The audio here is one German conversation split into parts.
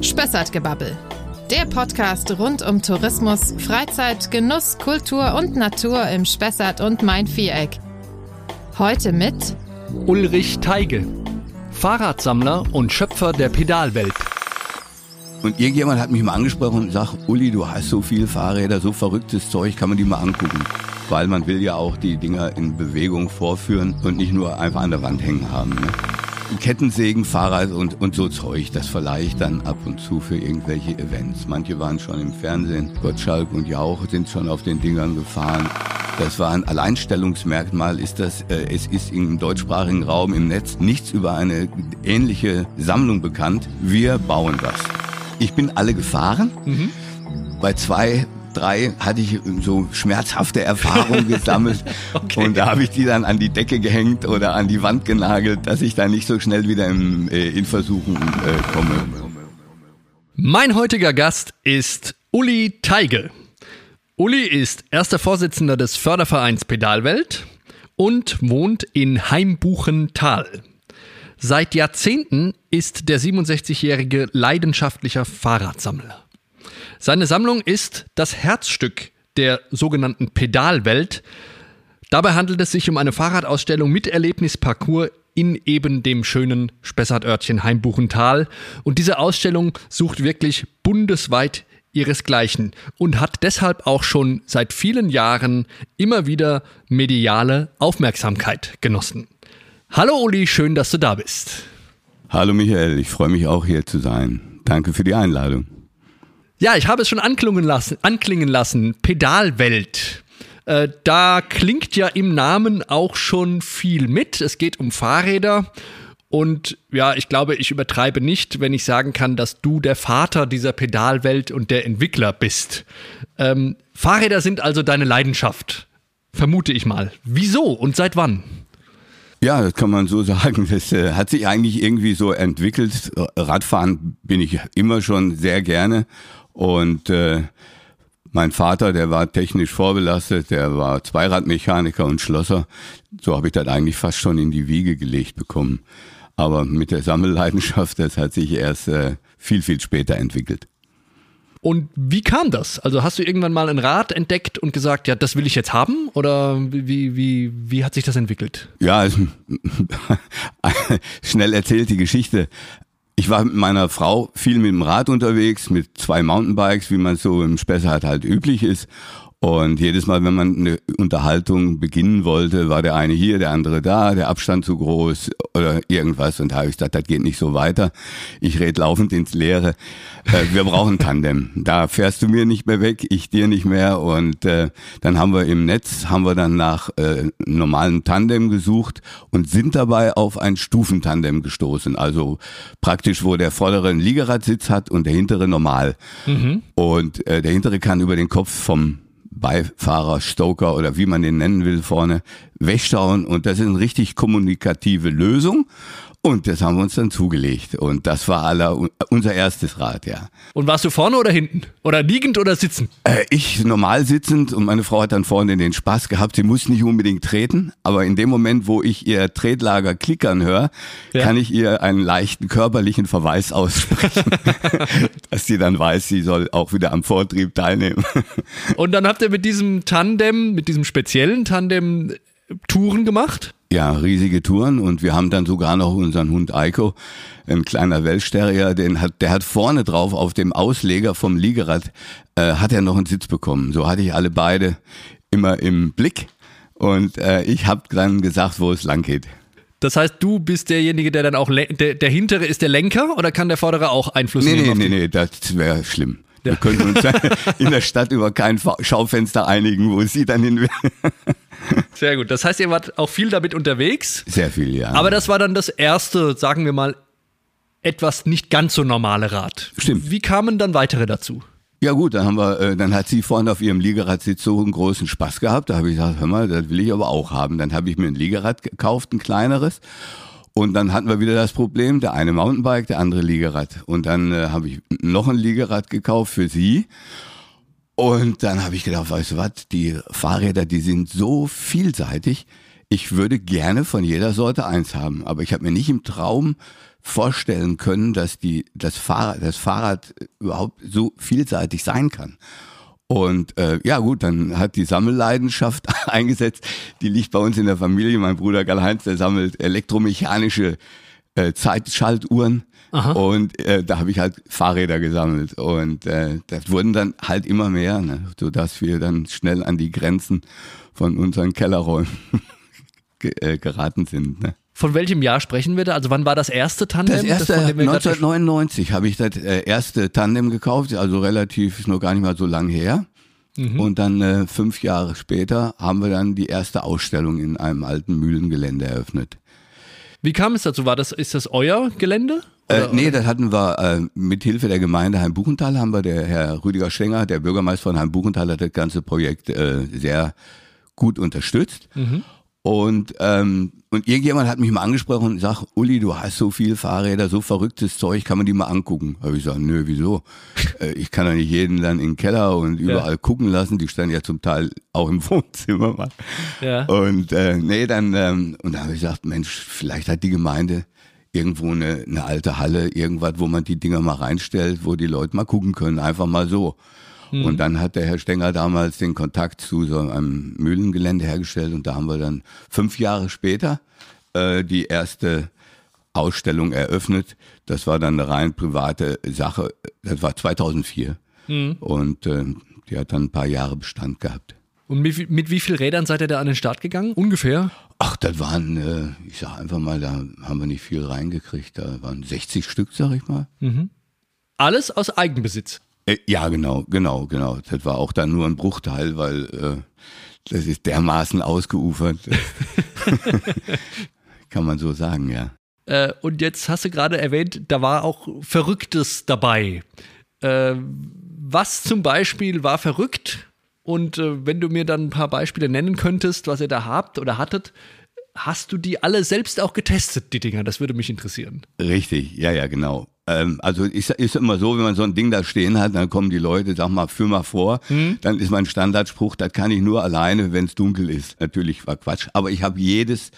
Spessartgebabbel. Der Podcast rund um Tourismus, Freizeit, Genuss, Kultur und Natur im Spessart und Main-Viereck. Heute mit Ulrich Teige, Fahrradsammler und Schöpfer der Pedalwelt. Und irgendjemand hat mich mal angesprochen und sagt, Uli, du hast so viele Fahrräder, so verrücktes Zeug, kann man die mal angucken. Weil man will ja auch die Dinger in Bewegung vorführen und nicht nur einfach an der Wand hängen haben. Ne? Kettensägen, Fahrrad und, und so Zeug, das verleihe ich dann ab und zu für irgendwelche Events. Manche waren schon im Fernsehen, Gottschalk und Jauch sind schon auf den Dingern gefahren. Das war ein Alleinstellungsmerkmal, ist das, äh, es ist im deutschsprachigen Raum im Netz nichts über eine ähnliche Sammlung bekannt. Wir bauen das. Ich bin alle gefahren. Mhm. Bei zwei drei hatte ich so schmerzhafte Erfahrungen gesammelt okay. und da habe ich die dann an die Decke gehängt oder an die Wand genagelt, dass ich da nicht so schnell wieder äh, in Versuchen äh, komme. Mein heutiger Gast ist Uli Teige. Uli ist erster Vorsitzender des Fördervereins Pedalwelt und wohnt in Heimbuchental. Seit Jahrzehnten ist der 67-jährige leidenschaftlicher Fahrradsammler. Seine Sammlung ist das Herzstück der sogenannten Pedalwelt. Dabei handelt es sich um eine Fahrradausstellung mit Erlebnisparcours in eben dem schönen Spessartörtchen Heimbuchental. Und diese Ausstellung sucht wirklich bundesweit ihresgleichen und hat deshalb auch schon seit vielen Jahren immer wieder mediale Aufmerksamkeit genossen. Hallo Uli, schön, dass du da bist. Hallo Michael, ich freue mich auch hier zu sein. Danke für die Einladung. Ja, ich habe es schon anklingen lassen, anklingen lassen. Pedalwelt. Äh, da klingt ja im Namen auch schon viel mit. Es geht um Fahrräder. Und ja, ich glaube, ich übertreibe nicht, wenn ich sagen kann, dass du der Vater dieser Pedalwelt und der Entwickler bist. Ähm, Fahrräder sind also deine Leidenschaft, vermute ich mal. Wieso und seit wann? Ja, das kann man so sagen. Das äh, hat sich eigentlich irgendwie so entwickelt. Radfahren bin ich immer schon sehr gerne und äh, mein Vater, der war technisch vorbelastet, der war Zweiradmechaniker und Schlosser. So habe ich das eigentlich fast schon in die Wiege gelegt bekommen. Aber mit der Sammelleidenschaft, das hat sich erst äh, viel, viel später entwickelt. Und wie kam das? Also hast du irgendwann mal ein Rad entdeckt und gesagt, ja, das will ich jetzt haben? Oder wie, wie, wie hat sich das entwickelt? Ja, schnell erzählt die Geschichte. Ich war mit meiner Frau viel mit dem Rad unterwegs, mit zwei Mountainbikes, wie man so im Spessart halt üblich ist. Und jedes Mal, wenn man eine Unterhaltung beginnen wollte, war der eine hier, der andere da, der Abstand zu groß oder irgendwas. Und da habe ich gesagt, das geht nicht so weiter. Ich rede laufend ins Leere. Äh, wir brauchen Tandem. Da fährst du mir nicht mehr weg, ich dir nicht mehr. Und äh, dann haben wir im Netz, haben wir dann nach äh, normalen Tandem gesucht und sind dabei auf ein Stufentandem gestoßen. Also praktisch, wo der vordere einen Liegeradsitz hat und der hintere normal. Mhm. Und äh, der hintere kann über den Kopf vom Beifahrer, Stoker oder wie man den nennen will vorne wegstauen und das ist eine richtig kommunikative Lösung und das haben wir uns dann zugelegt. Und das war aller, unser erstes Rad, ja. Und warst du vorne oder hinten? Oder liegend oder sitzend? Äh, ich normal sitzend und meine Frau hat dann vorne den Spaß gehabt. Sie muss nicht unbedingt treten, aber in dem Moment, wo ich ihr Tretlager klickern höre, ja. kann ich ihr einen leichten körperlichen Verweis aussprechen, dass sie dann weiß, sie soll auch wieder am Vortrieb teilnehmen. und dann habt ihr mit diesem Tandem, mit diesem speziellen Tandem Touren gemacht? Ja, riesige Touren und wir haben dann sogar noch unseren Hund Eiko, ein kleiner Welschterrier, den hat, der hat vorne drauf auf dem Ausleger vom Liegerad, äh, hat er noch einen Sitz bekommen. So hatte ich alle beide immer im Blick und äh, ich habe dann gesagt, wo es lang geht. Das heißt, du bist derjenige, der dann auch, der, der hintere ist der Lenker oder kann der vordere auch Einfluss nee, nehmen? Nee, nee, nee, das wäre schlimm. Wir können uns in der Stadt über kein Schaufenster einigen, wo sie dann hin will. Sehr gut. Das heißt, ihr wart auch viel damit unterwegs. Sehr viel, ja. Aber das war dann das erste, sagen wir mal, etwas nicht ganz so normale Rad. Stimmt. Wie kamen dann weitere dazu? Ja gut, dann haben wir, äh, dann hat sie vorne auf ihrem Liegeradsitz so einen großen Spaß gehabt. Da habe ich gesagt, hör mal, das will ich aber auch haben. Dann habe ich mir ein Liegerad gekauft, ein kleineres. Und dann hatten wir wieder das Problem, der eine Mountainbike, der andere Liegerad. Und dann äh, habe ich noch ein Liegerad gekauft für sie. Und dann habe ich gedacht, weißt du was, die Fahrräder, die sind so vielseitig. Ich würde gerne von jeder Sorte eins haben. Aber ich habe mir nicht im Traum vorstellen können, dass die, das Fahrrad, das Fahrrad überhaupt so vielseitig sein kann. Und äh, ja gut, dann hat die Sammelleidenschaft eingesetzt. Die liegt bei uns in der Familie. Mein Bruder Karl-Heinz, der sammelt elektromechanische äh, Zeitschaltuhren. Aha. Und äh, da habe ich halt Fahrräder gesammelt. Und äh, das wurden dann halt immer mehr, ne? sodass wir dann schnell an die Grenzen von unseren Kellerräumen äh, geraten sind. Ne? Von welchem Jahr sprechen wir da? Also wann war das erste Tandem? Das erste, das 1999 habe ich das äh, erste Tandem gekauft, also relativ, ist noch gar nicht mal so lang her. Mhm. Und dann äh, fünf Jahre später haben wir dann die erste Ausstellung in einem alten Mühlengelände eröffnet. Wie kam es dazu? War das, ist das euer Gelände? Äh, nee, das hatten wir äh, mit Hilfe der Gemeinde Heimbuchenthal haben wir der Herr Rüdiger Schenger, der Bürgermeister von Heimbuchenthal, hat das ganze Projekt äh, sehr gut unterstützt. Mhm. Und, ähm, und irgendjemand hat mich mal angesprochen und sagt, Uli, du hast so viele Fahrräder, so verrücktes Zeug, kann man die mal angucken? Habe ich gesagt, nö, wieso? äh, ich kann doch nicht jeden dann in den Keller und überall ja. gucken lassen. Die standen ja zum Teil auch im Wohnzimmer mal. Ja. Und äh, nee, dann, ähm, und da habe ich gesagt, Mensch, vielleicht hat die Gemeinde irgendwo eine, eine alte Halle, irgendwas, wo man die Dinger mal reinstellt, wo die Leute mal gucken können, einfach mal so. Mhm. Und dann hat der Herr Stenger damals den Kontakt zu so einem Mühlengelände hergestellt und da haben wir dann fünf Jahre später äh, die erste Ausstellung eröffnet. Das war dann eine rein private Sache. Das war 2004 mhm. und äh, die hat dann ein paar Jahre Bestand gehabt. Und mit, mit wie vielen Rädern seid ihr da an den Start gegangen? Ungefähr? Ach, das waren, äh, ich sag einfach mal, da haben wir nicht viel reingekriegt. Da waren 60 Stück, sag ich mal. Mhm. Alles aus Eigenbesitz? Äh, ja, genau, genau, genau. Das war auch dann nur ein Bruchteil, weil äh, das ist dermaßen ausgeufert. Kann man so sagen, ja. Äh, und jetzt hast du gerade erwähnt, da war auch Verrücktes dabei. Äh, was zum Beispiel war verrückt? Und äh, wenn du mir dann ein paar Beispiele nennen könntest, was ihr da habt oder hattet, hast du die alle selbst auch getestet, die Dinger? Das würde mich interessieren. Richtig, ja, ja, genau. Ähm, also ist, ist immer so, wenn man so ein Ding da stehen hat, dann kommen die Leute, sag mal, führ mal vor. Mhm. Dann ist mein Standardspruch, das kann ich nur alleine, wenn es dunkel ist. Natürlich war Quatsch. Aber ich habe jedes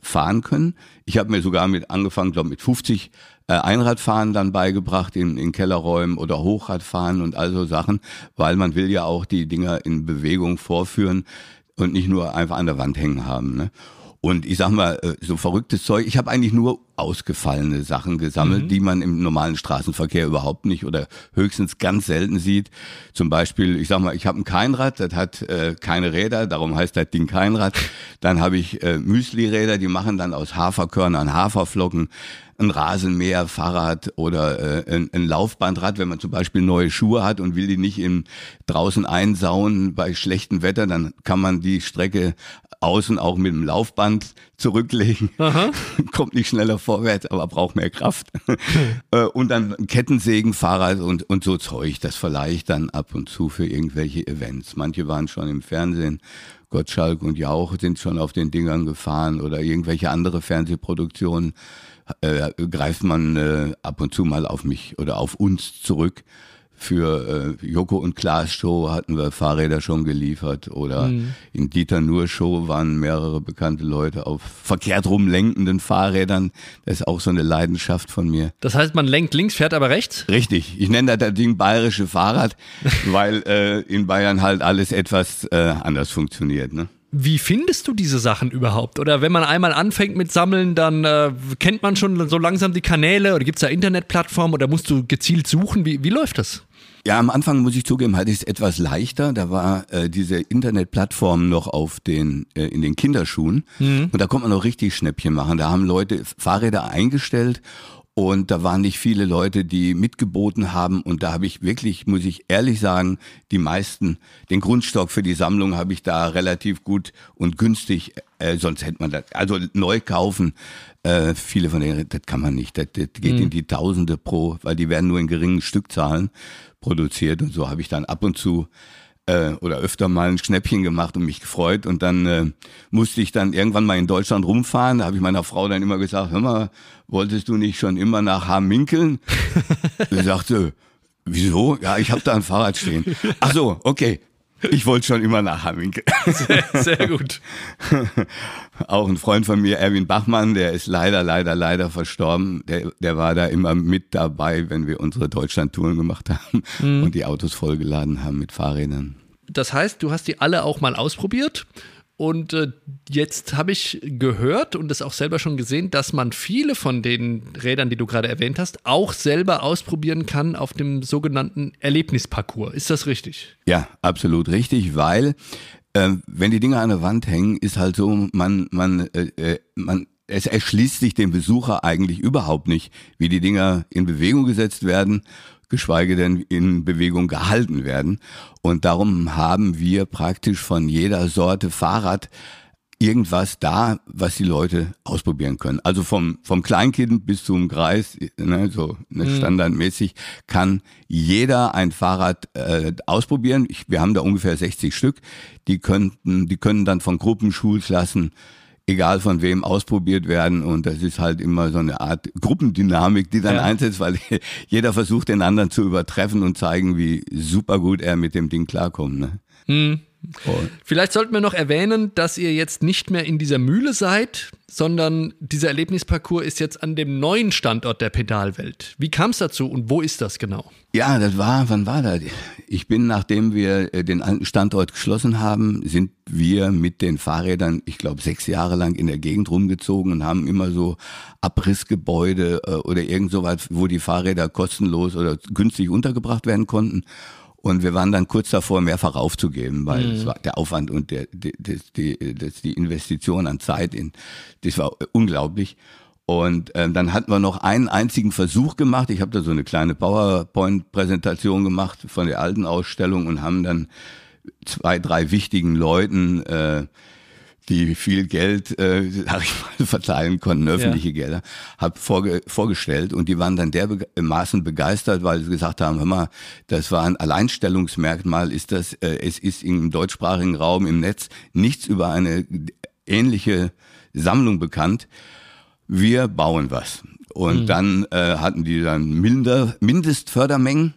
fahren können. Ich habe mir sogar mit angefangen, glaube mit 50 äh, Einradfahren dann beigebracht in, in Kellerräumen oder Hochradfahren und all so Sachen, weil man will ja auch die Dinger in Bewegung vorführen und nicht nur einfach an der Wand hängen haben. Ne? Und ich sag mal, äh, so verrücktes Zeug, ich habe eigentlich nur ausgefallene Sachen gesammelt, mhm. die man im normalen Straßenverkehr überhaupt nicht oder höchstens ganz selten sieht. Zum Beispiel, ich sag mal, ich habe ein Keinrad, das hat äh, keine Räder, darum heißt das Ding Keinrad. Dann habe ich äh, Müsli-Räder, die machen dann aus Haferkörnern Haferflocken ein Rasenmäher, Fahrrad oder äh, ein, ein Laufbandrad, wenn man zum Beispiel neue Schuhe hat und will die nicht im, draußen einsauen bei schlechtem Wetter, dann kann man die Strecke außen auch mit dem Laufband zurücklegen. Kommt nicht schneller vorwärts, aber braucht mehr Kraft. Äh, und dann Kettensägen, Fahrrad und, und so Zeug. Das verleihe ich dann ab und zu für irgendwelche Events. Manche waren schon im Fernsehen. Gottschalk und Jauch sind schon auf den Dingern gefahren oder irgendwelche andere Fernsehproduktionen äh, greift man äh, ab und zu mal auf mich oder auf uns zurück. Für äh, Joko und Klaas Show hatten wir Fahrräder schon geliefert oder mhm. in Dieter Nur Show waren mehrere bekannte Leute auf verkehrt rumlenkenden Fahrrädern. Das ist auch so eine Leidenschaft von mir. Das heißt, man lenkt links, fährt aber rechts? Richtig. Ich nenne das Ding bayerische Fahrrad, weil äh, in Bayern halt alles etwas äh, anders funktioniert. Ne? Wie findest du diese Sachen überhaupt? Oder wenn man einmal anfängt mit Sammeln, dann äh, kennt man schon so langsam die Kanäle oder gibt es da Internetplattformen oder musst du gezielt suchen? Wie, wie läuft das? Ja, am Anfang muss ich zugeben, hatte ich es etwas leichter. Da war äh, diese Internetplattform noch auf den äh, in den Kinderschuhen mhm. und da konnte man noch richtig Schnäppchen machen. Da haben Leute Fahrräder eingestellt und da waren nicht viele Leute, die mitgeboten haben. Und da habe ich wirklich, muss ich ehrlich sagen, die meisten, den Grundstock für die Sammlung habe ich da relativ gut und günstig, äh, sonst hätte man das, also neu kaufen, äh, viele von denen, das kann man nicht. Das, das geht mhm. in die Tausende pro, weil die werden nur in geringen Stückzahlen produziert. Und so habe ich dann ab und zu äh, oder öfter mal ein Schnäppchen gemacht und mich gefreut. Und dann äh, musste ich dann irgendwann mal in Deutschland rumfahren. Da habe ich meiner Frau dann immer gesagt, hör mal, wolltest du nicht schon immer nach Haminkeln? Sie sagte, wieso? Ja, ich habe da ein Fahrrad stehen. Ach so, okay. Ich wollte schon immer nach Hamminke. Sehr, sehr gut. Auch ein Freund von mir, Erwin Bachmann, der ist leider, leider, leider verstorben. Der, der war da immer mit dabei, wenn wir unsere Deutschland-Touren gemacht haben mhm. und die Autos vollgeladen haben mit Fahrrädern. Das heißt, du hast die alle auch mal ausprobiert und äh, jetzt habe ich gehört und das auch selber schon gesehen, dass man viele von den Rädern, die du gerade erwähnt hast, auch selber ausprobieren kann auf dem sogenannten Erlebnisparcours. Ist das richtig? Ja, absolut richtig, weil äh, wenn die Dinge an der Wand hängen, ist halt so, man, man, äh, äh, man es erschließt sich dem Besucher eigentlich überhaupt nicht, wie die Dinger in Bewegung gesetzt werden geschweige denn in Bewegung gehalten werden. Und darum haben wir praktisch von jeder Sorte Fahrrad irgendwas da, was die Leute ausprobieren können. Also vom, vom Kleinkind bis zum Kreis, ne, so ne, mhm. standardmäßig, kann jeder ein Fahrrad äh, ausprobieren. Ich, wir haben da ungefähr 60 Stück. Die könnten, die können dann von Gruppen, Schulklassen, egal von wem ausprobiert werden und das ist halt immer so eine Art Gruppendynamik, die dann ja. einsetzt, weil jeder versucht den anderen zu übertreffen und zeigen, wie super gut er mit dem Ding klarkommt. Ne? Vielleicht sollten wir noch erwähnen, dass ihr jetzt nicht mehr in dieser Mühle seid, sondern dieser Erlebnisparcours ist jetzt an dem neuen Standort der Pedalwelt. Wie kam es dazu und wo ist das genau? Ja, das war, wann war das? Ich bin, nachdem wir äh, den alten Standort geschlossen haben, sind wir mit den Fahrrädern, ich glaube, sechs Jahre lang in der Gegend rumgezogen und haben immer so Abrissgebäude äh, oder irgend so was, wo die Fahrräder kostenlos oder günstig untergebracht werden konnten. Und wir waren dann kurz davor, mehrfach aufzugeben, weil mhm. es war der Aufwand und der, die, die, die, die Investition an Zeit, in, das war unglaublich. Und ähm, dann hatten wir noch einen einzigen Versuch gemacht. Ich habe da so eine kleine PowerPoint-Präsentation gemacht von der alten Ausstellung und haben dann zwei, drei wichtigen Leuten äh, die viel Geld, äh, sag ich mal, verteilen konnten, öffentliche ja. Gelder, habe vorge vorgestellt und die waren dann dermaßen begeistert, weil sie gesagt haben, hör mal, das war ein Alleinstellungsmerkmal, ist das, äh, es ist im deutschsprachigen Raum im Netz nichts über eine ähnliche Sammlung bekannt. Wir bauen was. Und mhm. dann äh, hatten die dann minder, Mindestfördermengen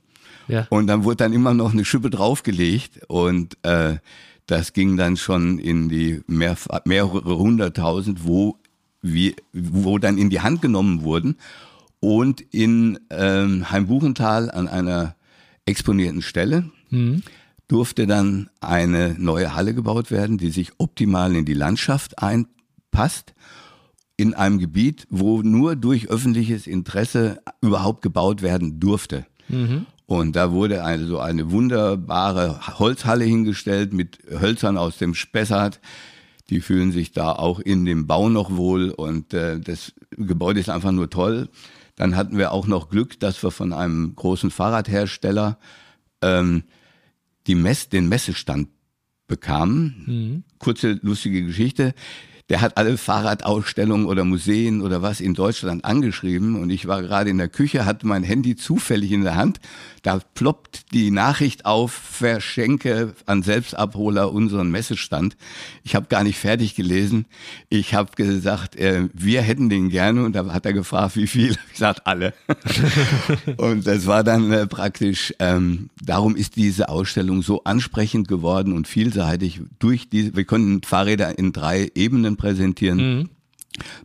ja. und dann wurde dann immer noch eine Schippe draufgelegt und äh, das ging dann schon in die mehr, mehrere hunderttausend, wo, wir, wo dann in die Hand genommen wurden und in ähm, Heimbuchental an einer exponierten Stelle mhm. durfte dann eine neue Halle gebaut werden, die sich optimal in die Landschaft einpasst in einem Gebiet, wo nur durch öffentliches Interesse überhaupt gebaut werden durfte. Mhm. Und da wurde also eine wunderbare Holzhalle hingestellt mit Hölzern aus dem Spessart. Die fühlen sich da auch in dem Bau noch wohl und äh, das Gebäude ist einfach nur toll. Dann hatten wir auch noch Glück, dass wir von einem großen Fahrradhersteller ähm, die Mess, den Messestand bekamen. Mhm. Kurze lustige Geschichte der hat alle Fahrradausstellungen oder Museen oder was in Deutschland angeschrieben und ich war gerade in der Küche, hatte mein Handy zufällig in der Hand. Da ploppt die Nachricht auf, verschenke an Selbstabholer unseren Messestand. Ich habe gar nicht fertig gelesen. Ich habe gesagt, äh, wir hätten den gerne und da hat er gefragt, wie viel. Ich gesagt, alle. und das war dann äh, praktisch, ähm, darum ist diese Ausstellung so ansprechend geworden und vielseitig durch diese, wir konnten Fahrräder in drei Ebenen Bildern präsentieren. Mhm.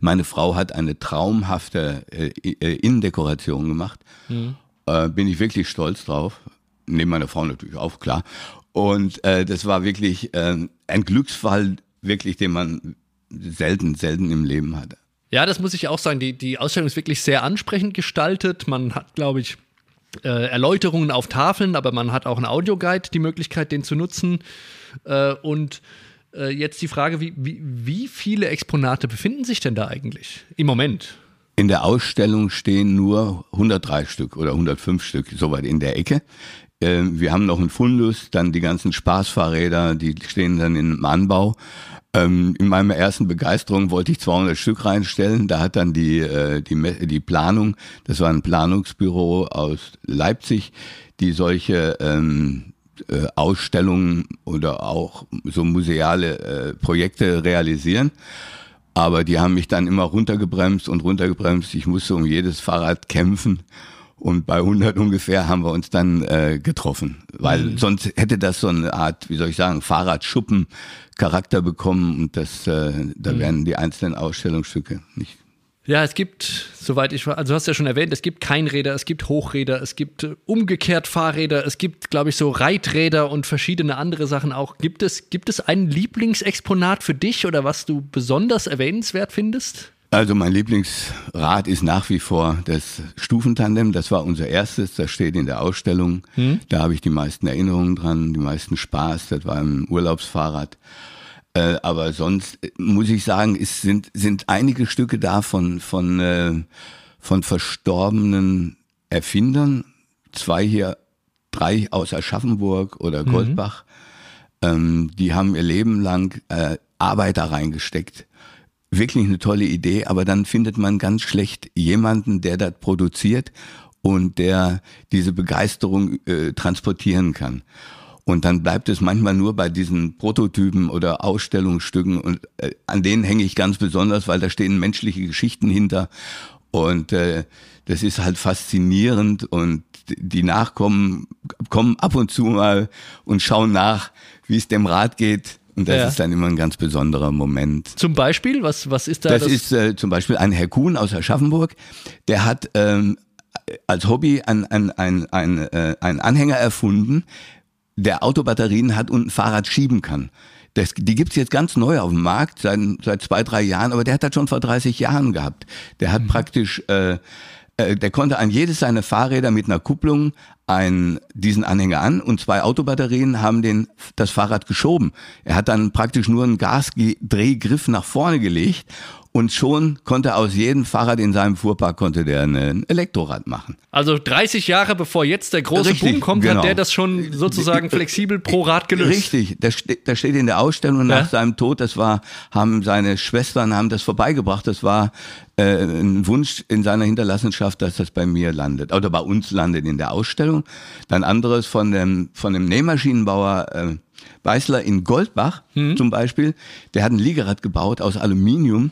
Meine Frau hat eine traumhafte äh, äh, Innendekoration gemacht. Mhm. Äh, bin ich wirklich stolz drauf. Neben meiner Frau natürlich auch, klar. Und äh, das war wirklich äh, ein Glücksfall, wirklich, den man selten, selten im Leben hatte. Ja, das muss ich auch sagen. Die, die Ausstellung ist wirklich sehr ansprechend gestaltet. Man hat, glaube ich, äh, Erläuterungen auf Tafeln, aber man hat auch einen Audioguide, die Möglichkeit, den zu nutzen. Äh, und äh, jetzt die Frage, wie, wie, wie viele Exponate befinden sich denn da eigentlich im Moment? In der Ausstellung stehen nur 103 Stück oder 105 Stück, soweit in der Ecke. Ähm, wir haben noch einen Fundus, dann die ganzen Spaßfahrräder, die stehen dann im Anbau. Ähm, in meiner ersten Begeisterung wollte ich 200 Stück reinstellen. Da hat dann die, äh, die, die Planung, das war ein Planungsbüro aus Leipzig, die solche ähm, äh, Ausstellungen oder auch so museale äh, Projekte realisieren. Aber die haben mich dann immer runtergebremst und runtergebremst. Ich musste um jedes Fahrrad kämpfen. Und bei 100 ungefähr haben wir uns dann äh, getroffen, weil mhm. sonst hätte das so eine Art, wie soll ich sagen, Fahrradschuppen Charakter bekommen und das, äh, da mhm. wären die einzelnen Ausstellungsstücke nicht ja, es gibt, soweit ich, also du hast ja schon erwähnt, es gibt Keinräder, es gibt Hochräder, es gibt äh, umgekehrt Fahrräder, es gibt, glaube ich, so Reiträder und verschiedene andere Sachen auch. Gibt es, gibt es ein Lieblingsexponat für dich oder was du besonders erwähnenswert findest? Also mein Lieblingsrad ist nach wie vor das Stufentandem. Das war unser erstes, das steht in der Ausstellung. Hm. Da habe ich die meisten Erinnerungen dran, die meisten Spaß. Das war ein Urlaubsfahrrad. Äh, aber sonst äh, muss ich sagen, es sind, sind einige Stücke da von, von, äh, von verstorbenen Erfindern. Zwei hier, drei aus Aschaffenburg oder mhm. Goldbach. Mhm. Ähm, die haben ihr Leben lang äh, Arbeit da reingesteckt. Wirklich eine tolle Idee, aber dann findet man ganz schlecht jemanden, der das produziert und der diese Begeisterung äh, transportieren kann. Und dann bleibt es manchmal nur bei diesen Prototypen oder Ausstellungsstücken und äh, an denen hänge ich ganz besonders, weil da stehen menschliche Geschichten hinter und äh, das ist halt faszinierend und die Nachkommen kommen ab und zu mal und schauen nach, wie es dem Rad geht. Und das ja. ist dann immer ein ganz besonderer Moment. Zum Beispiel, was, was ist da? Das, das? ist äh, zum Beispiel ein Herr Kuhn aus Aschaffenburg, der hat ähm, als Hobby einen ein, ein, ein, äh, ein Anhänger erfunden, der Autobatterien hat und ein Fahrrad schieben kann. Das, die gibt's jetzt ganz neu auf dem Markt, seit, seit zwei, drei Jahren, aber der hat das schon vor 30 Jahren gehabt. Der hat mhm. praktisch, äh, äh, der konnte an jedes seiner Fahrräder mit einer Kupplung einen, diesen Anhänger an und zwei Autobatterien haben den, das Fahrrad geschoben. Er hat dann praktisch nur einen Gasdrehgriff nach vorne gelegt und schon konnte aus jedem Fahrrad in seinem Fuhrpark konnte der ein Elektrorad machen. Also 30 Jahre bevor jetzt der große Richtig, Boom kommt, genau. hat der das schon sozusagen flexibel pro Rad gelöst. Richtig, das, das steht in der Ausstellung nach ja. seinem Tod, das war, haben seine Schwestern haben das vorbeigebracht, das war äh, ein Wunsch in seiner Hinterlassenschaft, dass das bei mir landet oder bei uns landet in der Ausstellung. Dann anderes von dem, von dem Nähmaschinenbauer äh, Weißler in Goldbach hm. zum Beispiel, der hat ein Liegerad gebaut aus Aluminium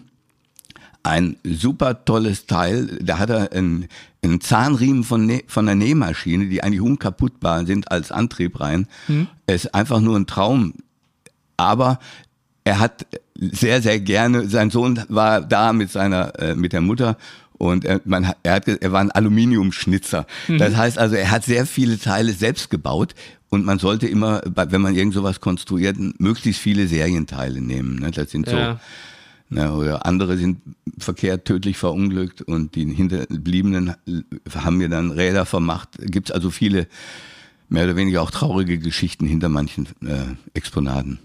ein super tolles Teil. Da hat er einen, einen Zahnriemen von, ne von der Nähmaschine, die eigentlich unkaputtbar sind als Antrieb rein. Hm. Es ist einfach nur ein Traum. Aber er hat sehr, sehr gerne, sein Sohn war da mit seiner, äh, mit der Mutter und er, man, er, hat, er war ein Aluminiumschnitzer. Mhm. Das heißt also, er hat sehr viele Teile selbst gebaut und man sollte immer, wenn man irgend sowas konstruiert, möglichst viele Serienteile nehmen. Ne? Das sind ja. so Ne, oder andere sind verkehrt tödlich verunglückt und die Hinterbliebenen haben mir dann Räder vermacht. Gibt es also viele mehr oder weniger auch traurige Geschichten hinter manchen äh, Exponaten.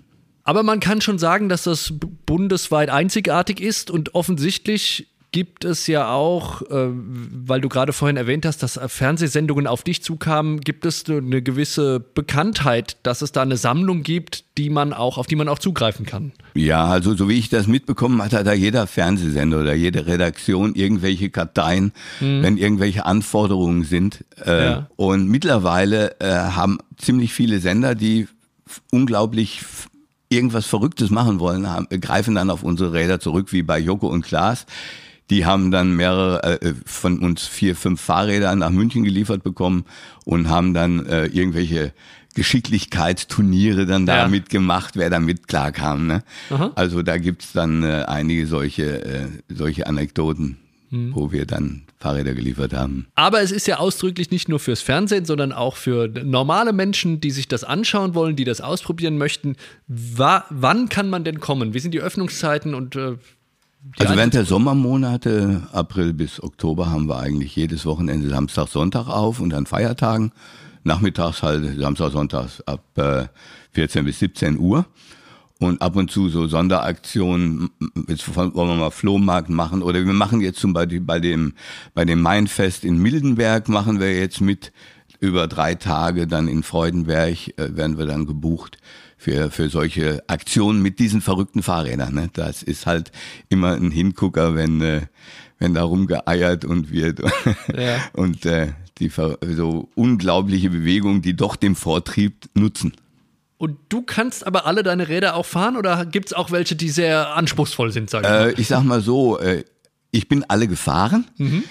Aber man kann schon sagen, dass das bundesweit einzigartig ist und offensichtlich gibt es ja auch, äh, weil du gerade vorhin erwähnt hast, dass Fernsehsendungen auf dich zukamen, gibt es eine gewisse Bekanntheit, dass es da eine Sammlung gibt, die man auch, auf die man auch zugreifen kann. Ja, also so wie ich das mitbekommen hatte, hat da jeder Fernsehsender oder jede Redaktion irgendwelche Karteien, mhm. wenn irgendwelche Anforderungen sind. Äh, ja. Und mittlerweile äh, haben ziemlich viele Sender, die unglaublich irgendwas Verrücktes machen wollen, haben, greifen dann auf unsere Räder zurück, wie bei Joko und Klaas. Die haben dann mehrere äh, von uns vier, fünf Fahrräder nach München geliefert bekommen und haben dann äh, irgendwelche Geschicklichkeitsturniere dann da ja. mitgemacht, wer damit klarkam. Ne? Also da gibt's dann äh, einige solche, äh, solche Anekdoten, mhm. wo wir dann Fahrräder geliefert haben. Aber es ist ja ausdrücklich nicht nur fürs Fernsehen, sondern auch für normale Menschen, die sich das anschauen wollen, die das ausprobieren möchten. Wa wann kann man denn kommen? Wie sind die Öffnungszeiten und äh, also während der Sommermonate, April bis Oktober, haben wir eigentlich jedes Wochenende Samstag, Sonntag auf und an Feiertagen. Nachmittags halt Samstag, Sonntag ab äh, 14 bis 17 Uhr. Und ab und zu so Sonderaktionen, jetzt wollen wir mal Flohmarkt machen oder wir machen jetzt zum Beispiel bei dem, bei dem Mainfest in Mildenberg machen wir jetzt mit über drei Tage dann in Freudenberg äh, werden wir dann gebucht für, für solche Aktionen mit diesen verrückten Fahrrädern. Ne? Das ist halt immer ein Hingucker, wenn, äh, wenn da rumgeeiert und wird. Ja. und äh, die so unglaubliche Bewegung, die doch dem Vortrieb nutzen. Und du kannst aber alle deine Räder auch fahren oder gibt es auch welche, die sehr anspruchsvoll sind, sag ich mal? Äh, ich sag mal so, äh, ich bin alle gefahren. Mhm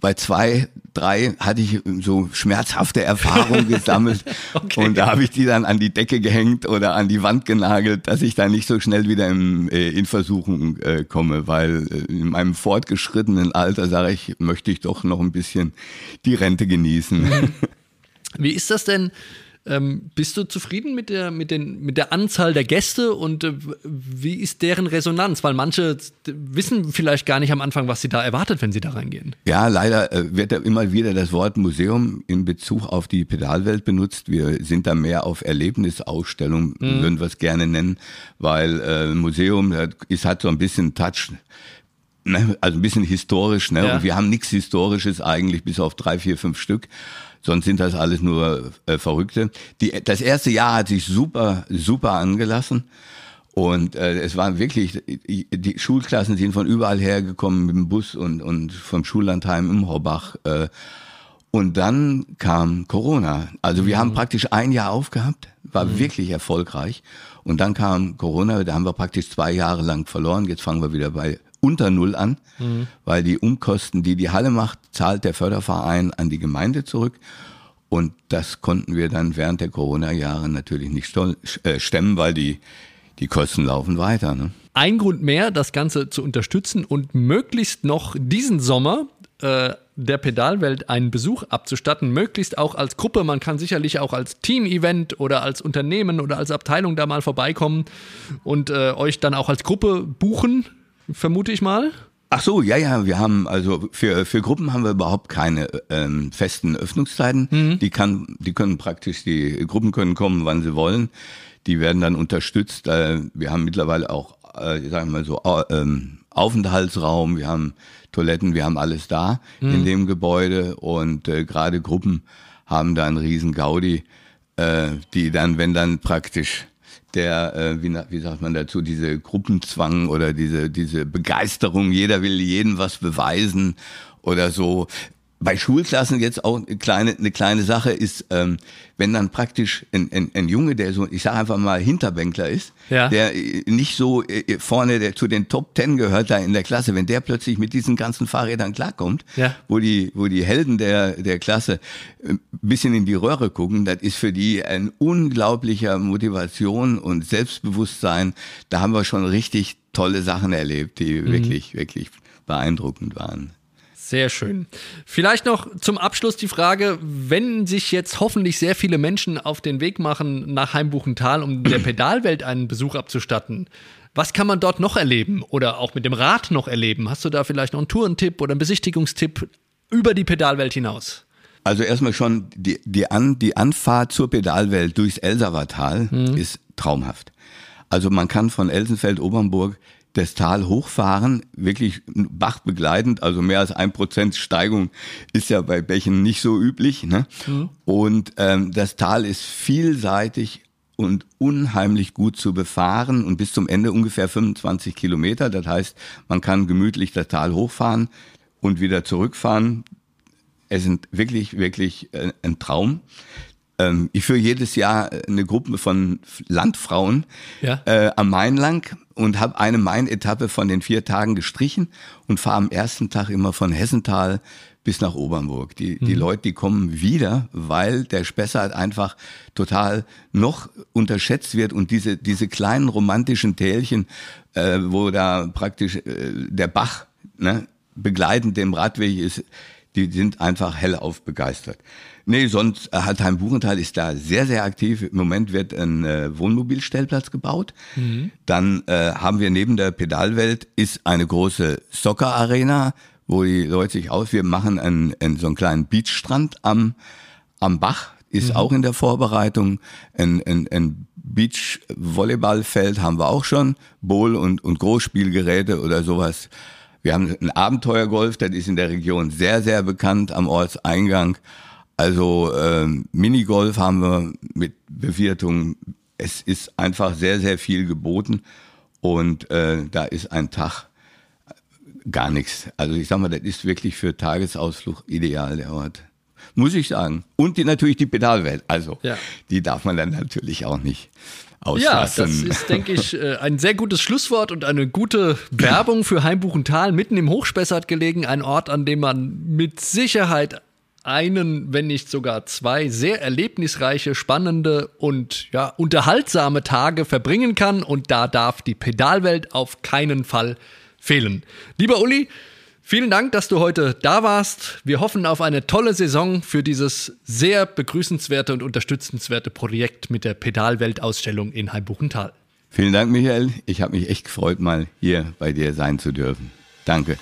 bei zwei, drei hatte ich so schmerzhafte Erfahrungen gesammelt okay. und da habe ich die dann an die Decke gehängt oder an die Wand genagelt, dass ich da nicht so schnell wieder im, äh, in Versuchung äh, komme, weil äh, in meinem fortgeschrittenen Alter sage ich, möchte ich doch noch ein bisschen die Rente genießen. Wie ist das denn? Ähm, bist du zufrieden mit der, mit, den, mit der Anzahl der Gäste und äh, wie ist deren Resonanz? Weil manche wissen vielleicht gar nicht am Anfang, was sie da erwartet, wenn sie da reingehen. Ja, leider äh, wird da immer wieder das Wort Museum in Bezug auf die Pedalwelt benutzt. Wir sind da mehr auf Erlebnisausstellung, mhm. würden wir es gerne nennen, weil äh, Museum ist, hat so ein bisschen Touch ne? also ein bisschen historisch, ne? Ja. Und wir haben nichts Historisches eigentlich, bis auf drei, vier, fünf Stück. Sonst sind das alles nur äh, Verrückte. Die, das erste Jahr hat sich super, super angelassen. Und äh, es waren wirklich, die Schulklassen sind von überall hergekommen mit dem Bus und, und vom Schullandheim im Horbach. Äh, und dann kam Corona. Also wir mhm. haben praktisch ein Jahr aufgehabt, war mhm. wirklich erfolgreich. Und dann kam Corona, da haben wir praktisch zwei Jahre lang verloren. Jetzt fangen wir wieder bei unter Null an, mhm. weil die Umkosten, die die Halle macht, zahlt der Förderverein an die Gemeinde zurück. Und das konnten wir dann während der Corona-Jahre natürlich nicht äh, stemmen, weil die, die Kosten laufen weiter. Ne? Ein Grund mehr, das Ganze zu unterstützen und möglichst noch diesen Sommer äh, der Pedalwelt einen Besuch abzustatten, möglichst auch als Gruppe. Man kann sicherlich auch als Team-Event oder als Unternehmen oder als Abteilung da mal vorbeikommen und äh, euch dann auch als Gruppe buchen vermute ich mal. Ach so, ja, ja, wir haben also für für Gruppen haben wir überhaupt keine ähm, festen Öffnungszeiten. Mhm. Die kann, die können praktisch die Gruppen können kommen, wann sie wollen. Die werden dann unterstützt. Äh, wir haben mittlerweile auch, äh, sagen wir mal so, äh, Aufenthaltsraum, wir haben Toiletten, wir haben alles da mhm. in dem Gebäude und äh, gerade Gruppen haben da einen riesen Gaudi, äh, die dann, wenn dann praktisch der, äh, wie, wie sagt man dazu, diese Gruppenzwang oder diese, diese Begeisterung, jeder will jedem was beweisen oder so bei Schulklassen jetzt auch eine kleine, eine kleine Sache ist, ähm, wenn dann praktisch ein, ein, ein Junge, der so, ich sage einfach mal Hinterbänkler ist, ja. der äh, nicht so äh, vorne der, zu den Top Ten gehört da in der Klasse, wenn der plötzlich mit diesen ganzen Fahrrädern klarkommt, ja. wo die, wo die Helden der, der Klasse ein äh, bisschen in die Röhre gucken, das ist für die ein unglaublicher Motivation und Selbstbewusstsein. Da haben wir schon richtig tolle Sachen erlebt, die mhm. wirklich, wirklich beeindruckend waren. Sehr schön. Vielleicht noch zum Abschluss die Frage, wenn sich jetzt hoffentlich sehr viele Menschen auf den Weg machen nach Heimbuchental, um der Pedalwelt einen Besuch abzustatten, was kann man dort noch erleben oder auch mit dem Rad noch erleben? Hast du da vielleicht noch einen Tourentipp oder einen Besichtigungstipp über die Pedalwelt hinaus? Also erstmal schon die, die, An, die Anfahrt zur Pedalwelt durchs Elsavertal mhm. ist traumhaft. Also man kann von Elsenfeld-Obernburg das Tal hochfahren, wirklich bachbegleitend, also mehr als ein Prozent Steigung ist ja bei Bächen nicht so üblich. Ne? Mhm. Und ähm, das Tal ist vielseitig und unheimlich gut zu befahren und bis zum Ende ungefähr 25 Kilometer. Das heißt, man kann gemütlich das Tal hochfahren und wieder zurückfahren. Es sind wirklich, wirklich äh, ein Traum. Ähm, ich führe jedes Jahr eine Gruppe von Landfrauen ja. äh, am Main lang und habe eine Main-Etappe von den vier Tagen gestrichen und fahre am ersten Tag immer von Hessental bis nach Obernburg. Die, mhm. die Leute, die kommen wieder, weil der Spessart einfach total noch unterschätzt wird und diese, diese kleinen romantischen Tälchen, äh, wo da praktisch äh, der Bach ne, begleitend dem Radweg ist, die sind einfach hellauf begeistert. Nee, sonst äh, Heim Buchenthal ist da sehr, sehr aktiv. Im Moment wird ein äh, Wohnmobilstellplatz gebaut. Mhm. Dann äh, haben wir neben der Pedalwelt ist eine große Soccer-Arena, wo die Leute sich aus, wir machen einen, einen, so einen kleinen Beachstrand am, am Bach, ist mhm. auch in der Vorbereitung. Ein, ein, ein Beach-Volleyballfeld haben wir auch schon. Bowl- und, und Großspielgeräte oder sowas. Wir haben ein Abenteuergolf, das ist in der Region sehr, sehr bekannt am Ortseingang. Also ähm, Minigolf haben wir mit Bewirtung. Es ist einfach sehr, sehr viel geboten und äh, da ist ein Tag gar nichts. Also ich sag mal, das ist wirklich für Tagesausflug ideal der Ort. Muss ich sagen. Und die, natürlich die Pedalwelt. Also, Ja. die darf man dann natürlich auch nicht Ja, auslassen. das ist, denke ich, äh, ein sehr gutes Schlusswort und eine gute Werbung für Heimbuchental, mitten im Hochspessart gelegen, ein Ort, an dem man mit Sicherheit einen, wenn nicht sogar zwei sehr erlebnisreiche, spannende und ja, unterhaltsame Tage verbringen kann und da darf die Pedalwelt auf keinen Fall fehlen. Lieber Uli, Vielen Dank, dass du heute da warst. Wir hoffen auf eine tolle Saison für dieses sehr begrüßenswerte und unterstützenswerte Projekt mit der Pedalweltausstellung in Heimbuchental. Vielen Dank, Michael. Ich habe mich echt gefreut, mal hier bei dir sein zu dürfen. Danke.